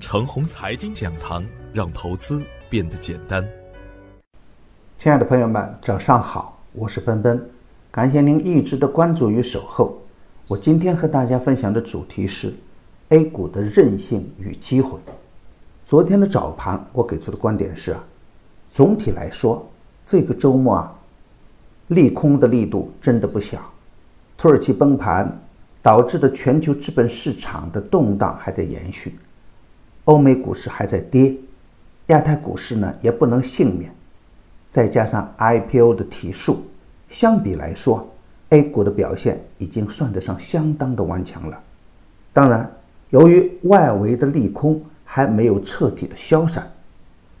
程红财经讲堂，让投资变得简单。亲爱的朋友们，早上好，我是奔奔，感谢您一直的关注与守候。我今天和大家分享的主题是 A 股的韧性与机会。昨天的早盘，我给出的观点是，总体来说，这个周末啊，利空的力度真的不小。土耳其崩盘导致的全球资本市场的动荡还在延续，欧美股市还在跌，亚太股市呢也不能幸免。再加上 IPO 的提速，相比来说。A 股的表现已经算得上相当的顽强了。当然，由于外围的利空还没有彻底的消散，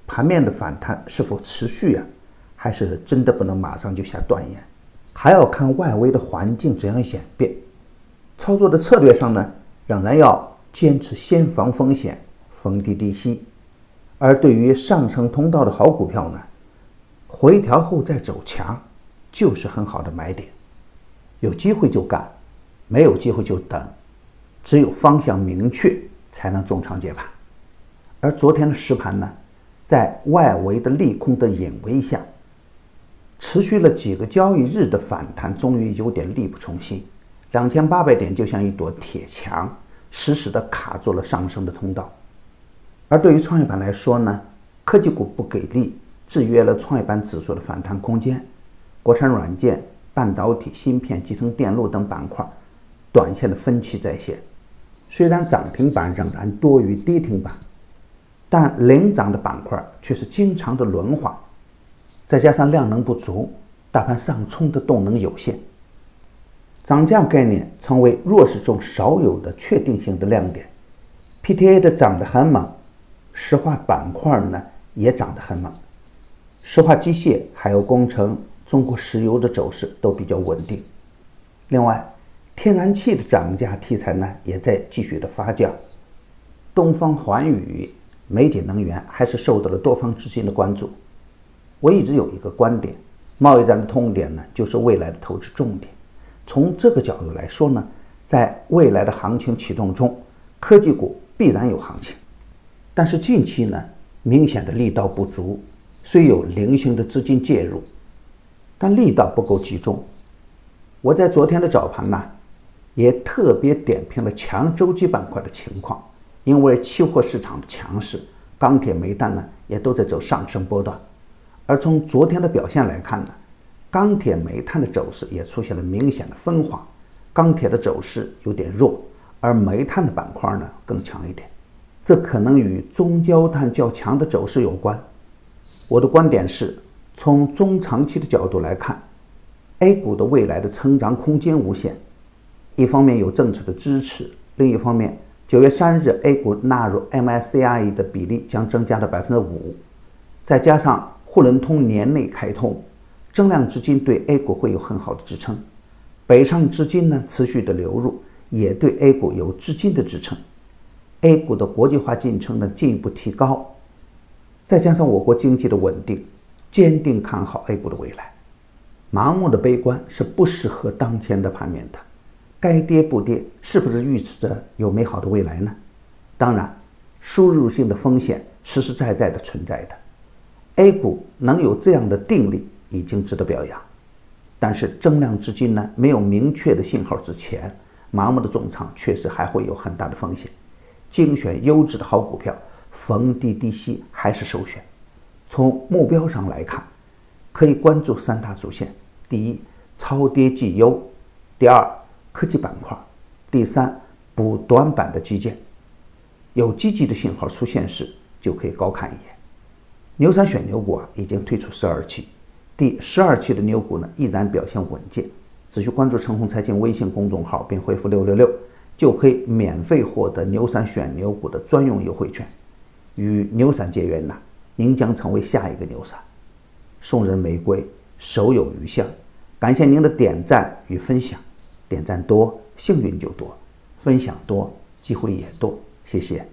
盘面的反弹是否持续啊，还是真的不能马上就下断言，还要看外围的环境怎样演变。操作的策略上呢，仍然要坚持先防风险，逢低低吸。而对于上升通道的好股票呢，回调后再走强，就是很好的买点。有机会就干，没有机会就等，只有方向明确，才能中长接盘。而昨天的实盘呢，在外围的利空的引威下，持续了几个交易日的反弹，终于有点力不从心。两千八百点就像一堵铁墙，死死地卡住了上升的通道。而对于创业板来说呢，科技股不给力，制约了创业板指数的反弹空间。国产软件。半导体、芯片、集成电路等板块，短线的分歧在线。虽然涨停板仍然多于跌停板，但领涨的板块却是经常的轮换。再加上量能不足，大盘上冲的动能有限，涨价概念成为弱势中少有的确定性的亮点。PTA 的涨得很猛，石化板块呢也涨得很猛，石化机械还有工程。中国石油的走势都比较稳定。另外，天然气的涨价题材呢，也在继续的发酵。东方环宇、美锦能源还是受到了多方资金的关注。我一直有一个观点：贸易战的痛点呢，就是未来的投资重点。从这个角度来说呢，在未来的行情启动中，科技股必然有行情。但是近期呢，明显的力道不足，虽有零星的资金介入。但力道不够集中。我在昨天的早盘呢，也特别点评了强周期板块的情况，因为期货市场的强势，钢铁、煤炭呢也都在走上升波段。而从昨天的表现来看呢，钢铁、煤炭的走势也出现了明显的分化，钢铁的走势有点弱，而煤炭的板块呢更强一点。这可能与中焦炭较强的走势有关。我的观点是。从中长期的角度来看，A 股的未来的成长空间无限。一方面有政策的支持，另一方面，九月三日 A 股纳入 MSCI 的比例将增加到百分之五，再加上沪伦通年内开通，增量资金对 A 股会有很好的支撑。北上资金呢持续的流入，也对 A 股有资金的支撑。A 股的国际化进程呢进一步提高，再加上我国经济的稳定。坚定看好 A 股的未来，盲目的悲观是不适合当前的盘面的。该跌不跌，是不是预示着有美好的未来呢？当然，输入性的风险实实在在的存在的。A 股能有这样的定力，已经值得表扬。但是增量资金呢，没有明确的信号之前，盲目的重仓确实还会有很大的风险。精选优质的好股票，逢低低吸还是首选。从目标上来看，可以关注三大主线：第一，超跌绩优；第二，科技板块；第三，补短板的基建。有积极的信号出现时，就可以高看一眼。牛散选牛股啊，已经推出十二期，第十二期的牛股呢，依然表现稳健。只需关注“陈红财经”微信公众号，并回复“六六六”，就可以免费获得牛散选牛股的专用优惠券，与牛散结缘呐。您将成为下一个牛散，送人玫瑰，手有余香。感谢您的点赞与分享，点赞多，幸运就多；分享多，机会也多。谢谢。